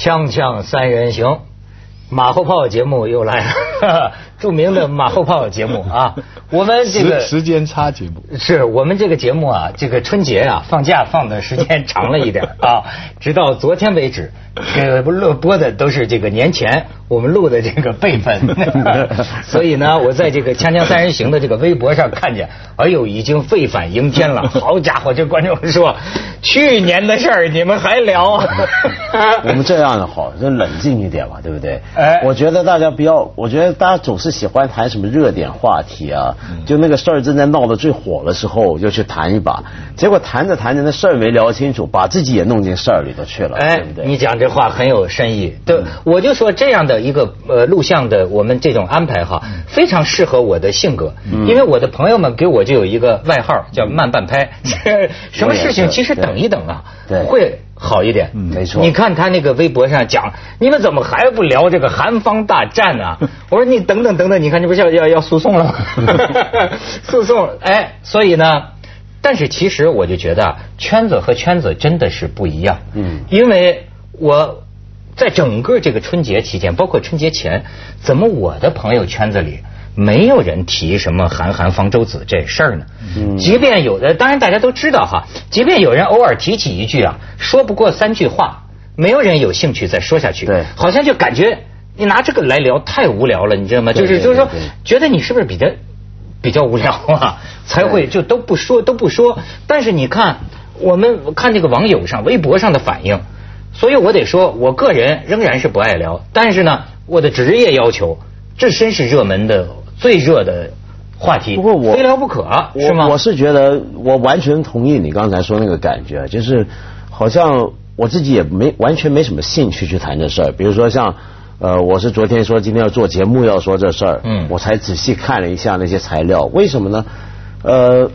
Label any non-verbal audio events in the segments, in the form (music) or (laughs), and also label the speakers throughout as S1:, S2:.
S1: 锵锵三人行，马后炮节目又来了，(laughs) 著名的马后炮节目啊。我们这个
S2: 时时间差节目，
S1: 是我们这个节目啊，这个春节啊放假放的时间长了一点 (laughs) 啊，直到昨天为止，这个录播的都是这个年前我们录的这个备份，(laughs) 所以呢，我在这个《锵锵三人行》的这个微博上看见，哎呦，已经沸反盈天了，(laughs) 好家伙，这观众说，去年的事儿你们还聊。啊？
S3: 我们这样的好，就冷静一点嘛，对不对？
S1: 哎。
S3: 我觉得大家不要，我觉得大家总是喜欢谈什么热点话题啊，就那个事儿正在闹得最火的时候，就去谈一把，结果谈着谈着那事儿没聊清楚，把自己也弄进事儿里头去了，
S1: 哎
S3: 对不，对？
S1: 你讲这话很有深意。对，我就说这样的一个呃录像的我们这种安排哈，非常适合我的性格，因为我的朋友们给我就有一个外号叫慢半拍，(laughs) 什么事情其实等一等啊，
S3: 对。
S1: 会好一点。
S3: 没错
S1: 你看他那个微博上讲，你们怎么还不聊这个韩方大战啊？(laughs) 我说你等等等等，你看这不是要要要诉讼了吗？(laughs) (laughs) 诉讼，哎，所以呢。但是其实我就觉得啊圈子和圈子真的是不一样。
S3: 嗯
S1: 因为我在整个这个春节期间，包括春节前，怎么我的朋友圈子里没有人提什么韩寒、方舟子这事儿呢？
S3: 嗯
S1: 即便有的，当然大家都知道哈，即便有人偶尔提起一句啊，说不过三句话，没有人有兴趣再说下去。
S3: 对
S1: 好像就感觉你拿这个来聊太无聊了，你知道吗？就是就是说觉得你是不是比较比较无聊啊，(laughs) 才会就都不说都不说。但是你看，我们看这个网友上、微博上的反应，所以我得说，我个人仍然是不爱聊。但是呢，我的职业要求，这真是热门的最热的话题，
S3: 不过我
S1: 非聊不可，是吗？
S3: 我我是觉得，我完全同意你刚才说那个感觉，就是好像我自己也没完全没什么兴趣去谈这事儿。比如说像呃，我是昨天说今天要做节目要说这事儿，
S1: 嗯
S3: 我才仔细看了一下那些材料，为什么呢？呃。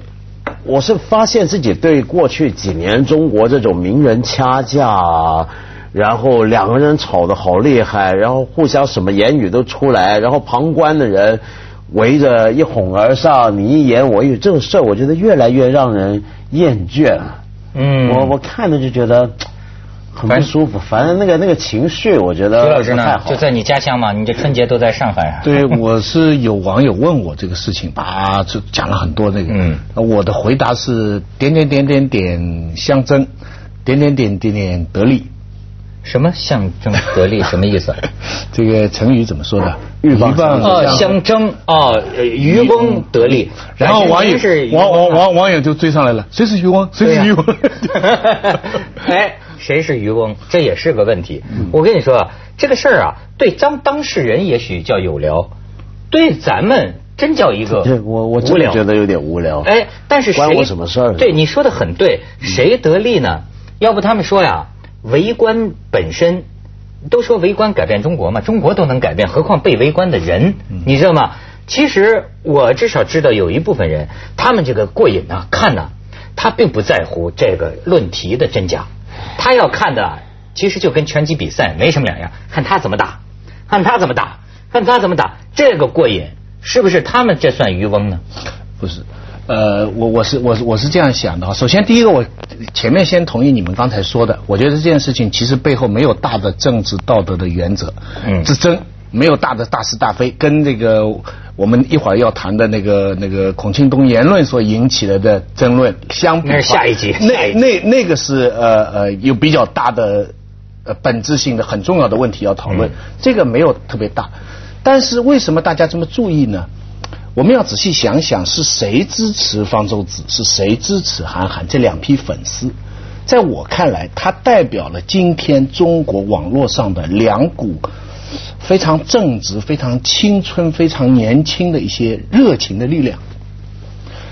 S3: 我是发现自己对过去几年中国这种名人掐架啊，然后两个人吵得好厉害，然后互相什么言语都出来，然后旁观的人围着一哄而上，你一言我一语，这种事儿我觉得越来越让人厌倦了。
S1: 嗯
S3: 我我看着就觉得 (tsk) 很不舒服，反正那个那个情绪，我觉
S1: 徐
S3: 得
S1: 老师呢？
S3: 不太好。
S1: 就在你家乡嘛，你这春节都在上海啊。
S2: 对，我是有网友问我这个事情，啊，就讲了很多这个。
S1: 嗯
S2: 我的回答是点点点点点相争，点点点点点得利。
S1: 什么象征得利？什么意思？(laughs)
S2: 这个成语怎么说的？
S3: 鹬蚌相
S1: 争渔翁得利。
S2: 然后网友
S1: 是渔
S2: 网网
S1: 翁啊
S2: 网网友就追上来了，谁是渔翁？谁是渔翁？(laughs)
S1: 哎，谁是渔翁？这也是个问题。
S2: 嗯
S1: 我跟你说啊，这个事儿啊，对当当事人也许叫有聊，对咱们真叫一个
S3: 我我我真的觉得有点无聊。
S1: 哎，但是谁
S3: 关我什么事儿呢
S1: 对，你说的很对，谁得利呢？要不他们说呀，围观本身都说围观改变中国嘛，中国都能改变，何况被围观的人，你知道吗？其实我至少知道有一部分人，他们这个过瘾呐、看呐、他并不在乎这个论题的真假，他要看的啊其实就跟拳击比赛没什么两样，看他怎么打，看他怎么打，看他怎么打，这个过瘾，是不是他们这算渔翁呢？
S2: 不是，呃，我我是我是我是这样想的哈。首先，第一个，我前面先同意你们刚才说的，我觉得这件事情其实背后没有大的政治道德的原则
S1: 嗯
S2: 之争，没有大的大是大非，跟这个我们一会儿要谈的那个那个孔庆东言论所引起来的争论相比，
S1: 那是下一集
S2: 那那那个是呃呃有比较大的呃本质性的很重要的问题要讨论，
S1: 嗯
S2: 这个没有特别大，但是为什么大家这么注意呢？我们要仔细想想，是谁支持方舟子，是谁支持韩寒这两批粉丝？在我看来，它代表了今天中国网络上的两股非常正直、非常青春、非常年轻的一些热情的力量。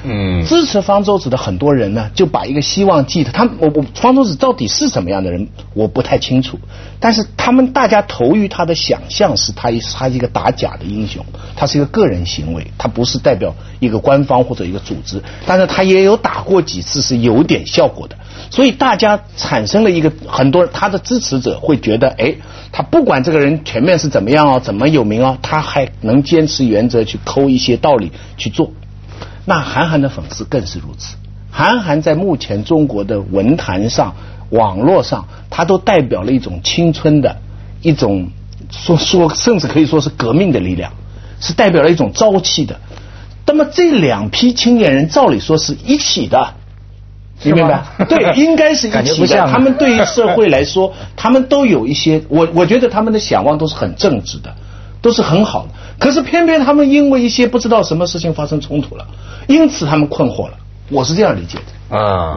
S1: 嗯
S2: 支持方舟子的很多人呢，就把一个希望寄他我我方舟子到底是什么样的人，我不太清楚。但是他们大家投于他的想象是他一他一个打假的英雄，他是一个个人行为，他不是代表一个官方或者一个组织。但是他也有打过几次是有点效果的，所以大家产生了一个很多他的支持者会觉得，哎，他不管这个人全面是怎么样哦，怎么有名哦，他还能坚持原则去抠一些道理去做。那韩寒的粉丝更是如此。韩寒在目前中国的文坛上，网络上，他都代表了一种青春的一种说说，甚至可以说是革命的力量，是代表了一种朝气的。那么这两批青年人，照理说是一起的。你明白？对，应该是一起的。他们对于社会来说，(laughs) 他们都有一些，我我觉得他们的想望都是很正直的，都是很好的。可是偏偏他们因为一些不知道什么事情发生冲突了，因此他们困惑了。我是这样理解的。
S1: 啊，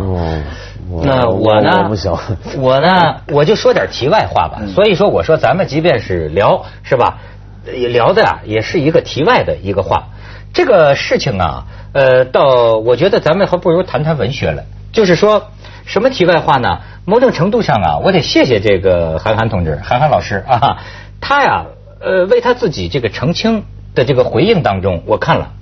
S1: 那我呢？
S3: 我不晓 (laughs)
S1: 我呢？我就说点题外话吧。所以说，我说咱们即便是聊，是吧？聊的啊，也是一个题外的一个话。这个事情啊，呃，到我觉得咱们还不如谈谈文学了。就是说什么题外话呢？某种程度上啊，我得谢谢这个韩寒同志、韩寒老师啊，他呀，呃，为他自己这个澄清的这个回应当中，我看了，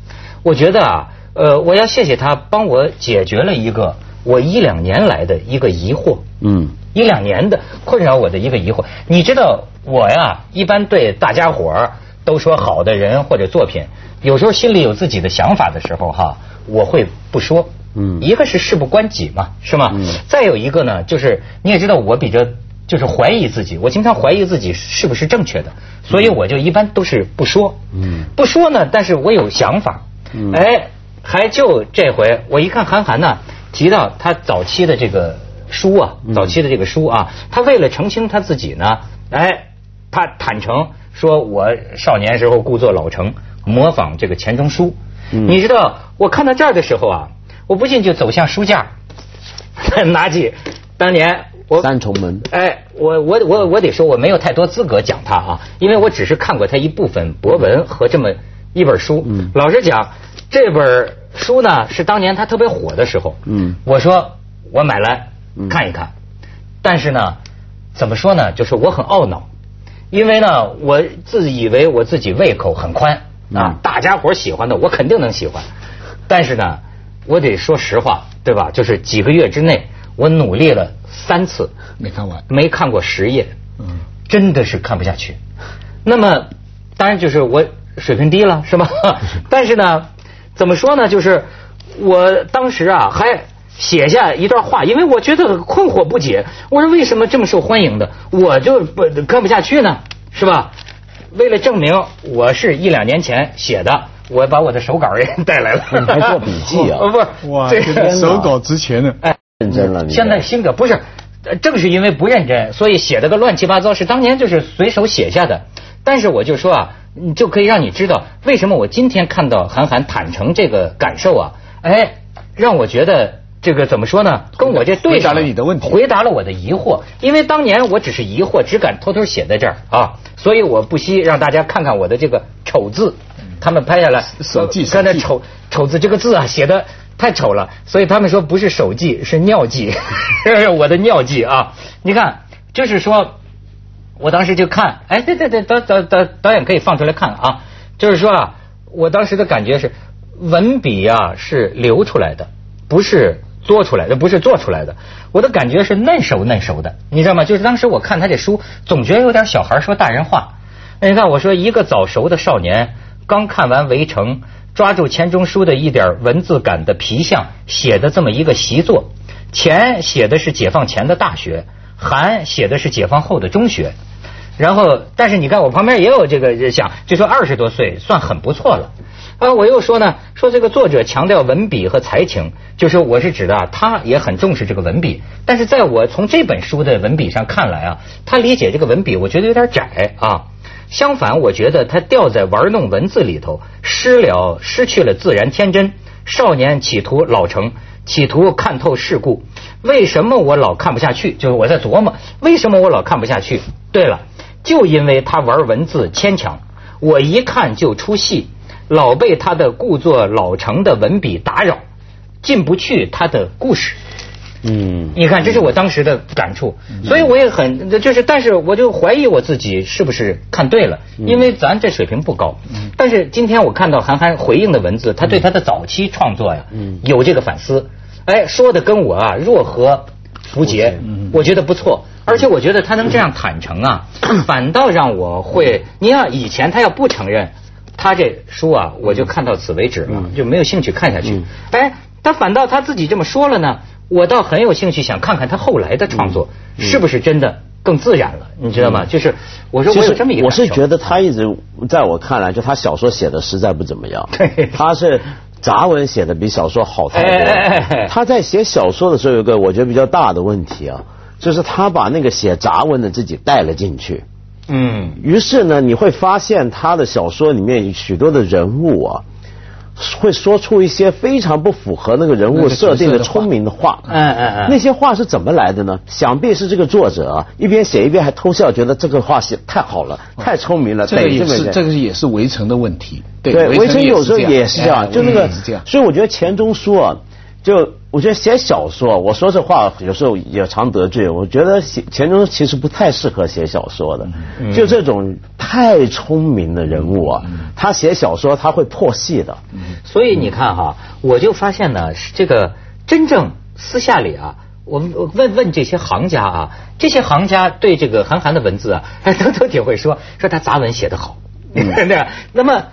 S1: 我觉得啊，呃，我要谢谢他帮我解决了一个我一两年来的一个疑惑，嗯，一两年的困扰我的一个疑惑。你知道我呀，一般对大家伙儿都说好的人或者作品，有时候心里有自己的想法的时候哈，我会不说。嗯，一个是事不关己嘛，是吗？嗯。再有一个呢，就是你也知道，我比较就是怀疑自己，我经常怀疑自己是不是正确的，所以我就一般都是不说。嗯。不说呢，但是我有想法。嗯。哎，还就这回，我一看韩寒呢，提到他早期的这个书啊，早期的这个书啊，他为了澄清他自己呢，哎，他坦诚说我少年时候故作老成，模仿这个钱钟书。嗯。你知道，我看到这儿的时候啊。我不禁就走向书架，(laughs) 拿起当年我
S3: 三重门。
S1: 哎，我我我我得说，我没有太多资格讲他啊，因为我只是看过他一部分博文和这么一本书。嗯。老实讲，这本书呢是当年他特别火的时候。嗯。我说我买来看一看，但是呢，怎么说呢？就是我很懊恼，因为呢，我自以为我自己胃口很宽啊，大家伙喜欢的我肯定能喜欢，但是呢。我得说实话，对吧？就是几个月之内，我努力了三次，
S2: 没看完，
S1: 没看过十页，嗯，真的是看不下去。那么，当然就是我水平低了，是吧？(laughs) 但是呢，怎么说呢？就是我当时啊，还写下一段话，因为我觉得困惑不解。我说为什么这么受欢迎的，我就不看不下去呢？是吧？为了证明我是一两年前写的。我把我的手稿也 (laughs) 带来了，你
S3: 还做笔记啊？(laughs)
S1: 不，哇，这
S2: 个手稿值钱呢。哎，
S3: 认真了。
S1: 现在新的不是，正是因为不认真，所以写的个乱七八糟，是当年就是随手写下的。但是我就说啊，就可以让你知道为什么我今天看到韩寒坦诚这个感受啊，哎，让我觉得这个怎么说呢？跟我这对
S2: 回答了你的问题，
S1: 回答了我的疑惑。因为当年我只是疑惑，只敢偷偷写在这儿啊，所以我不惜让大家看看我的这个丑字。他们拍下来，
S2: 手记，
S1: 刚才丑丑字这个字啊，写的太丑了，所以他们说不是手记，是尿记，(laughs) 我的尿记啊！你看，就是说，我当时就看，哎，对对对，导导导导演可以放出来看啊，就是说啊，我当时的感觉是，文笔啊是流出来的，不是做出来的，不是做出来的，我的感觉是嫩熟嫩熟的，你知道吗？就是当时我看他这书，总觉得有点小孩说大人话。那你看，我说一个早熟的少年。刚看完《围城》，抓住钱钟书的一点文字感的皮相，写的这么一个习作。钱写的是解放前的大学，韩写的是解放后的中学。然后，但是你看我旁边也有这个想，就说二十多岁算很不错了。啊，我又说呢，说这个作者强调文笔和才情，就是我是指的，他也很重视这个文笔。但是在我从这本书的文笔上看来啊，他理解这个文笔，我觉得有点窄啊。相反，我觉得他掉在玩弄文字里头，失了失去了自然天真。少年企图老成，企图看透世故。为什么我老看不下去？就是我在琢磨，为什么我老看不下去？对了，就因为他玩文字牵强，我一看就出戏，老被他的故作老成的文笔打扰，进不去他的故事。嗯，你看，这是我当时的感触，所以我也很就是，但是我就怀疑我自己是不是看对了，因为咱这水平不高。但是今天我看到韩寒回应的文字，他对他的早期创作呀，有这个反思，哎，说的跟我啊若合符节，我觉得不错，而且我觉得他能这样坦诚啊，(coughs) 反倒让我会，你要以前他要不承认，他这书啊，我就看到此为止了，就没有兴趣看下去。哎，他反倒他自己这么说了呢。我倒很有兴趣想看看他后来的创作是不是真的更自然了，你知道吗？就是我说我有这么一个
S3: 我是觉
S1: 得
S3: 得他一直在我看来，就他小说写的实在不怎么样 (laughs)
S1: 对。
S3: 他是杂文写的比小说好太多。他在写小说的时候有个我觉得比较大的问题啊，就是他把那个写杂文的自己带了进去。
S1: 嗯
S3: 于是呢，你会发现他的小说里面许多的人物啊，会说出一些非常不符合那个人物设定的聪明的话。
S1: 嗯嗯嗯
S3: 那些话是怎么来的呢？想必是这个作者啊，一边写一边还偷笑，觉得这个话写太好了，太聪明了。
S2: 这个也是
S3: 这
S2: 个也是围城的问题。
S3: 对，围城有时候也是这样，就那个。所以我觉得钱钟书啊，就我觉得写小说，我说这话有时候也常得罪。我觉得写钱钟书其实不太适合写小说的，
S2: 嗯
S3: 就这种太聪明的人物啊，他写小说他会破戏的。
S1: 所以你看哈，我就发现呢，这个真正私下里啊，我问问这些行家啊，这些行家对这个韩寒的文字啊，(laughs) 都都挺会说，说他杂文写得好？(laughs) 那么，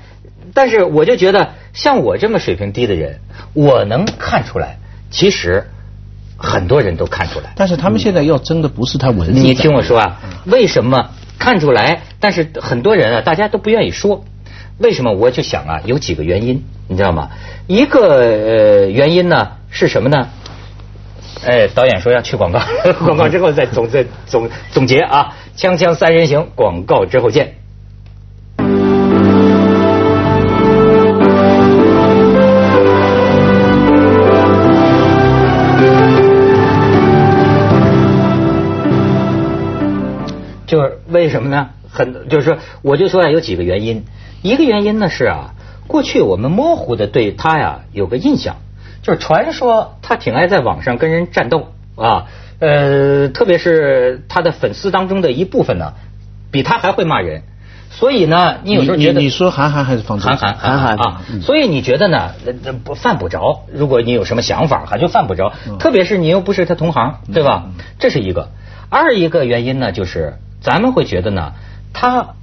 S1: 但是我就觉得，像我这么水平低的人，我能看出来，其实很多人都看出来。
S2: 但是他们现在要争的不是他文字，
S1: 你听我说啊，为什么看出来？但是很多人啊，大家都不愿意说。为什么？我就想啊，有几个原因，你知道吗？一个呃原因呢是什么呢？哎，导演说要去广告，(laughs) 广告之后再总再总总结啊，锵锵三人行，广告之后见。为什么呢？很就是说，我就说啊，有几个原因。一个原因呢是啊，过去我们模糊的对他呀有个印象，就是传说他挺爱在网上跟人战斗啊，呃，特别是他的粉丝当中的一部分呢，比他还会骂人。所以呢，你有时候觉得
S2: 你你说韩寒还是方舟？
S1: 韩寒
S3: 韩寒
S1: 啊，所以你觉得呢？不犯不着。如果你有什么想法哈，就犯不着。特别是你又不是他同行，对吧？这是一个。二一个原因呢，就是咱们会觉得呢，他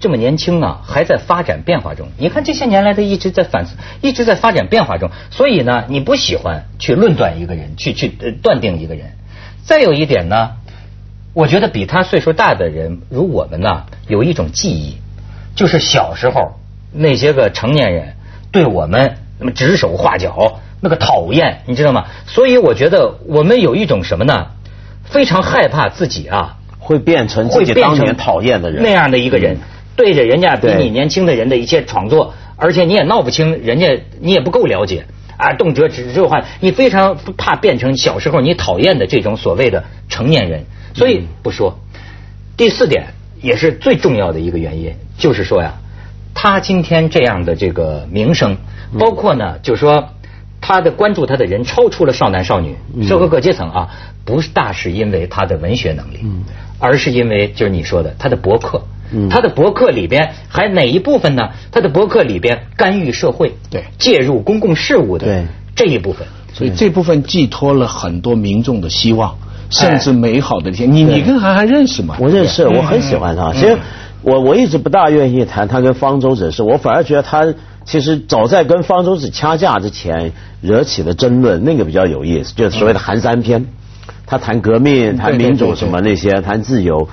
S1: 这么年轻啊，还在发展变化中。你看这些年来，他一直在反思，一直在发展变化中。所以呢，你不喜欢去论断一个人，去去呃断定一个人。再有一点呢，我觉得比他岁数大的人，如我们呢，有一种记忆，就是小时候那些个成年人对我们那么指手画脚，那个讨厌，你知道吗？所以我觉得我们有一种什么呢？非常害怕自己啊，
S3: 会变成自
S1: 会变成
S3: 己当年讨厌的人。
S1: 那样的一个人，对着人家比你年轻的人的一些创作，而且你也闹不清，人家你也不够了解啊，动辄指这话，你非常怕变成小时候你讨厌的这种所谓的成年人，所以不说。第四点也是最重要的一个原因，就是说呀，他今天这样的这个名声，包括呢，就是说他的关注他的人超出了少男少女、社会各阶层啊，不大是因为他的文学能力，而是因为就是你说的他的博客。他的博客里边还哪一部分呢？他的博客里边干预社会、
S2: 对
S1: 介入公共事务的
S3: 对
S1: 这一部分，
S2: 所以这部分寄托了很多民众的希望，甚至美好的一天。你你跟韩寒认识吗？
S3: 我认识，我很喜欢他。其实我我一直不大愿意谈他跟方舟子的事，我反而觉得他其实早在跟方舟子掐架之前惹起了争论，那个比较有意思，就是所谓的寒山篇。他谈革命、谈民主什么那些，谈自由，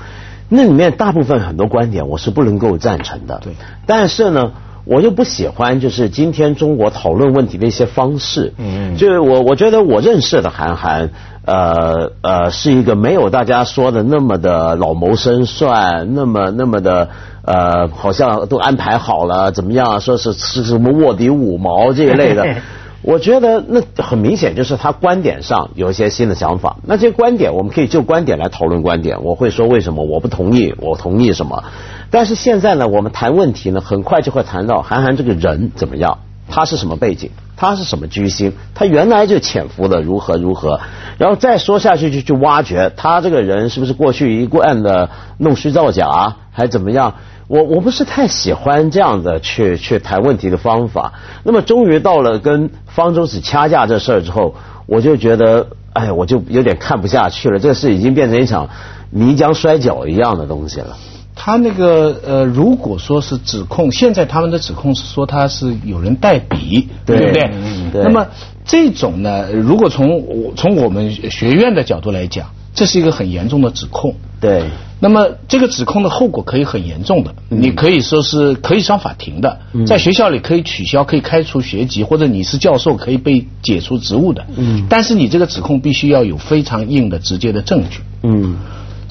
S3: 那里面大部分很多观点我是不能够赞成的。
S2: 对，
S3: 但是呢。我就不喜欢，就是今天中国讨论问题的一些方式。
S1: 嗯
S3: 就是我我觉得我认识的韩寒，呃呃，是一个没有大家说的那么的老谋深算，那么那么的呃，好像都安排好了怎么样？说是是什么卧底五毛这一类的。(laughs) 我觉得那很明显就是他观点上有一些新的想法。那这些观点我们可以就观点来讨论观点。我会说为什么我不同意，我同意什么。但是现在呢，我们谈问题呢，很快就会谈到韩寒这个人怎么样，他是什么背景，他是什么居心，他原来就潜伏的如何如何，然后再说下去就去挖掘他这个人是不是过去一贯的弄虚造假，还怎么样。我我不是太喜欢这样的去去谈问题的方法。那么终于到了跟方舟子掐架这事儿之后，我就觉得，哎，我就有点看不下去了。这事已经变成一场泥浆摔跤一样的东西了。
S2: 他那个呃，如果说是指控，现在他们的指控是说他是有人代笔，
S3: 对
S2: 不对？
S3: 嗯对
S2: 那么这种呢，如果从我从我们学院的角度来讲，这是一个很严重的指控。
S3: 对，
S2: 那么这个指控的后果可以很严重的，
S3: 嗯
S2: 你可以说是可以上法庭的，在学校里可以取消、可以开除学籍，或者你是教授可以被解除职务的。
S3: 嗯
S2: 但是你这个指控必须要有非常硬的直接的证据。
S3: 嗯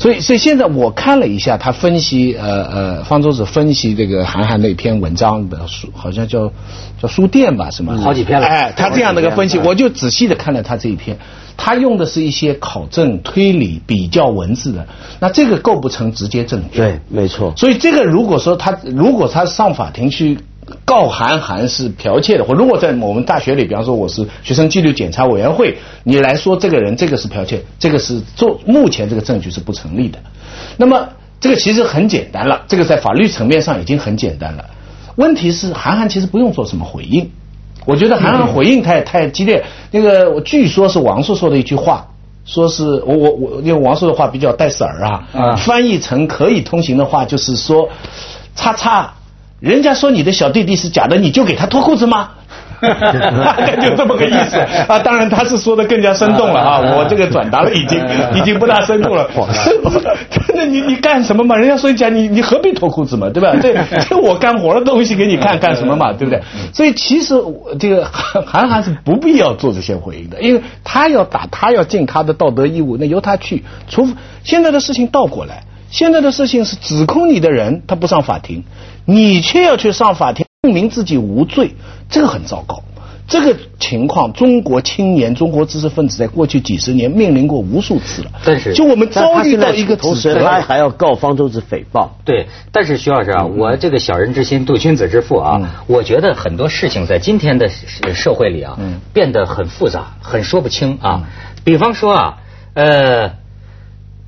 S2: 所以，所以现在我看了一下他分析，呃呃，方舟子分析这个韩寒那篇文章的书，好像叫叫书店吧，什么
S1: 好几篇了
S2: 哎，他这样的一个分析，我就仔细的看了他这一篇，他用的是一些考证、推理、比较文字的，那这个构不成直接证据。
S3: 对，没错。
S2: 所以这个如果说他如果他上法庭去告韩寒是剽窃的，或如果在我们大学里，比方说我是学生纪律检查委员会，你来说这个人这个是剽窃，这个是做目前这个证据是不成立的。那么这个其实很简单了，这个在法律层面上已经很简单了。问题是韩寒其实不用做什么回应，我觉得韩寒回应太太激烈。那个据说是王朔说的一句话。说是我我我，因为王朔的话比较带色儿啊，
S1: 啊
S2: 翻译成可以通行的话就是说，叉叉，人家说你的小弟弟是假的，你就给他脱裤子吗？大概就这么个意思啊！当然他是说的更加生动了啊！我这个转达了已经 (laughs) 已经不大生动了。真的，你你干什么嘛？人家说你讲你你何必脱裤子嘛，对吧？这这我干活的东西给你看 (laughs) 干什么嘛，对不对？所以其实我这个韩 (laughs) 韩寒是不必要做这些回应的，因为他要打他要尽他的道德义务，那由他去。除非现在的事情倒过来，现在的事情是指控你的人他不上法庭，你却要去上法庭证明自己无罪，这个很糟糕。这个情况，中国青年、中国知识分子在过去几十年面临过无数次了。
S1: 但是
S2: 就我们遭遇到一个
S3: 同时他还要告方舟子诽谤。
S1: 对，但是徐老师啊，我这个小人之心度君子之腹啊，
S2: 嗯
S1: 我觉得很多事情在今天的社社会里啊，
S2: 嗯
S1: 变得很复杂，很说不清啊。比方说啊，呃，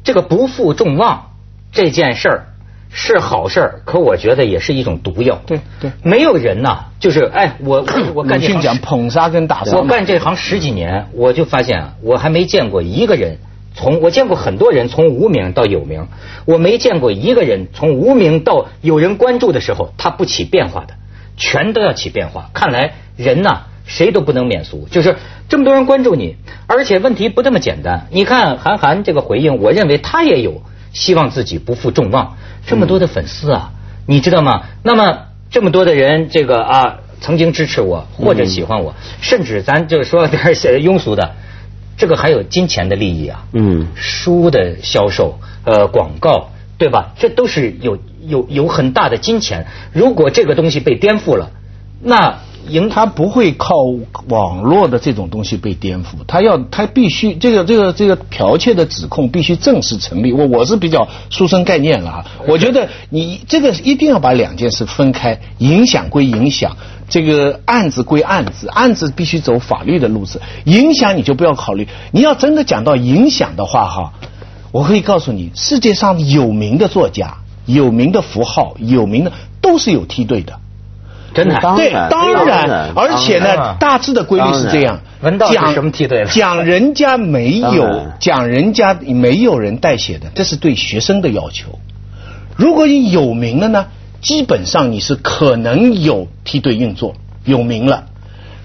S1: 这个不负众望这件事儿是好事儿，可我觉得也是一种毒药。
S2: 对对
S1: 没有人呐，就是哎，我我 (coughs) 我干这行十
S2: 捧杀跟打杀
S1: 我。干这行十几年，我就发现啊，我还没见过一个人从我见过很多人从无名到有名，我没见过一个人从无名到有人关注的时候，他不起变化的，全都要起变化。看来人呐、谁都不能免俗，就是这么多人关注你，而且问题不这么简单。你看韩寒这个回应，我认为他也有希望自己不负众望，这么多的粉丝啊，你知道吗？那么这么多的人，这个啊。曾经支持我或者喜欢我，甚至咱就是说点儿庸俗的，这个还有金钱的利益啊，
S3: 嗯
S1: 书的销售，呃，广告，对吧？这都是有有有很大的金钱。如果这个东西被颠覆了，那赢
S2: 他不会靠网络的这种东西被颠覆，他要他必须这个这个这个剽窃的指控必须正式成立。我我是比较书生概念了哈，我觉得你这个一定要把两件事分开，影响归影响，这个案子归案子，案子必须走法律的路子，影响你就不要考虑。你要真的讲到影响的话哈，我可以告诉你，世界上有名的作家、有名的符号、有名的都是有梯队的。
S1: 真的？
S2: 对，
S3: 当然
S2: 而且呢，大致的规律是这样
S1: 文道是
S2: 讲
S1: 什么梯队了
S2: 讲人家没有，讲人家没有人代写的，这是对学生的要求。如果你有名了呢，基本上你是可能有梯队运作，有名了。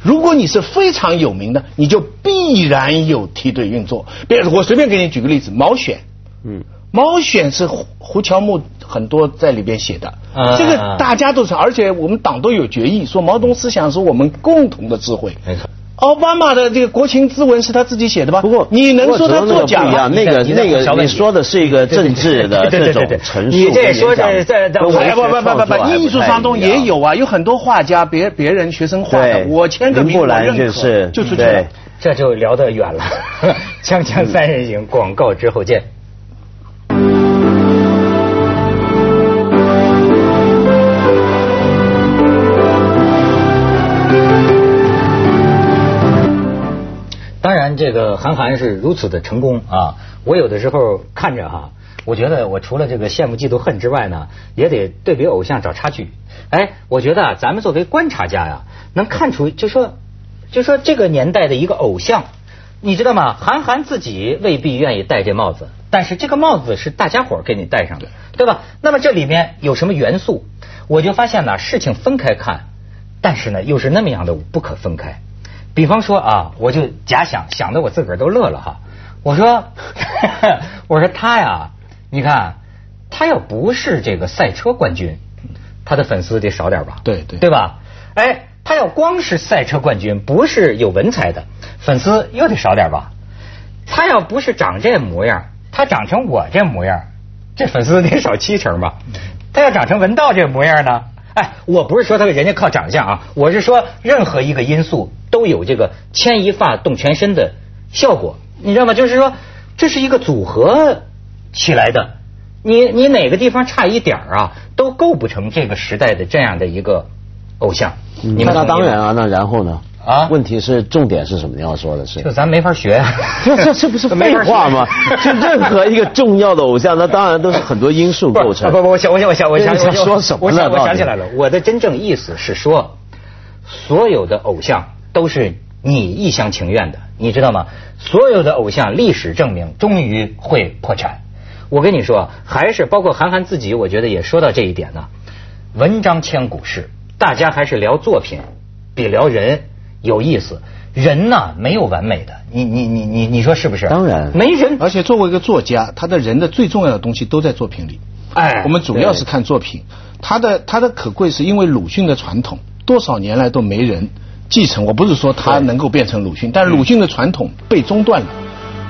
S2: 如果你是非常有名的，你就必然有梯队运作。比如我随便给你举个例子，毛选，
S3: 嗯，
S2: 毛选是胡胡乔木很多在里边写的，
S1: 啊
S2: 这个大家都是，而且我们党都有决议说毛泽东思想是我们共同的智慧。
S1: 没错。
S2: 奥巴马的这个国情咨文是他自己写的吧？
S3: 不过
S2: 你能说他作假吗？
S3: 那个那个，
S1: 你
S3: 说的是一个政治的这种
S1: 对对对对对
S3: 陈述，
S1: 你这说这这这
S2: 哎不不不不不，艺术当中也有啊，有很多画家别别人学生画的，我签个名我认可
S3: 就是
S2: 就出去了。
S1: 这就聊得远了。锵锵三人行，广告之后见。这个韩寒是如此的成功啊！我有的时候看着哈，我觉得我除了这个羡慕、嫉妒、恨之外呢，也得对比偶像找差距。哎，我觉得啊，咱们作为观察家呀，能看出，就说，就说这个年代的一个偶像，你知道吗？韩寒自己未必愿意戴这帽子，但是这个帽子是大家伙给你戴上的，对吧？那么这里面有什么元素？我就发现呢，事情分开看，但是呢又是那么样的不可分开。比方说啊，我就假想想的我自个儿都乐了哈。我说，(laughs) 我说他呀，你看他要不是这个赛车冠军，他的粉丝得少点吧？
S2: 对对
S1: 对吧？哎，他要光是赛车冠军，不是有文采的，粉丝又得少点吧？他要不是长这模样，他长成我这模样，这粉丝得少七成吧？他要长成文道这模样呢？哎，我不是说他人家靠长相啊，我是说任何一个因素都有这个牵一发动全身的效果，你知道吗？就是说这是一个组合起来的，你你哪个地方差一点儿啊，都构不成这个时代的这样的一个偶像。你们
S3: 那当然啊，那然后呢？
S1: 啊
S3: 问题是重点是什么？你要说的是
S1: 就，咱没法学、
S3: 这这这不是废话吗？(laughs) 就任何一个重要的偶像，那当然都是很多因素构成。
S1: 不不不，我想我想我想我想
S3: 说什么
S1: 我想
S3: 呢
S1: 我想起来了，我的真正意思是说，所有的偶像都是你一厢情愿的，你知道吗？所有的偶像，历史证明终于会破产。我跟你说，还是包括韩寒自己，我觉得也说到这一点呢。文章千古事，大家还是聊作品比聊人有意思。人呐，没有完美的，你你你你你说是不是？
S3: 当然
S1: 没人。
S2: 而且作为一个作家，他的人的最重要的东西都在作品里。
S1: 哎
S2: 我们主要是看作品，他的他的可贵是因为鲁迅的传统，多少年来都没人继承。我不是说他能够变成鲁迅，但鲁迅的传统被中断了。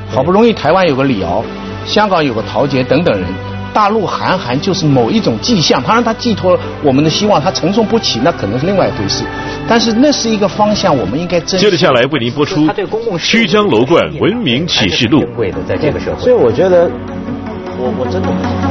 S2: 好不容易台湾有个李敖，香港有个陶杰等等人，大陆韩寒就是某一种迹象，他让他寄托我们的希望，他承受不起那可能是另外一回事。但是那是一个方向，我们应该珍惜。
S4: 接着下来为您播出
S1: 他对公共《事务
S4: 曲江楼观文明启示录
S1: 珍贵的，在这个社会
S3: 所以。我觉得，我我真的。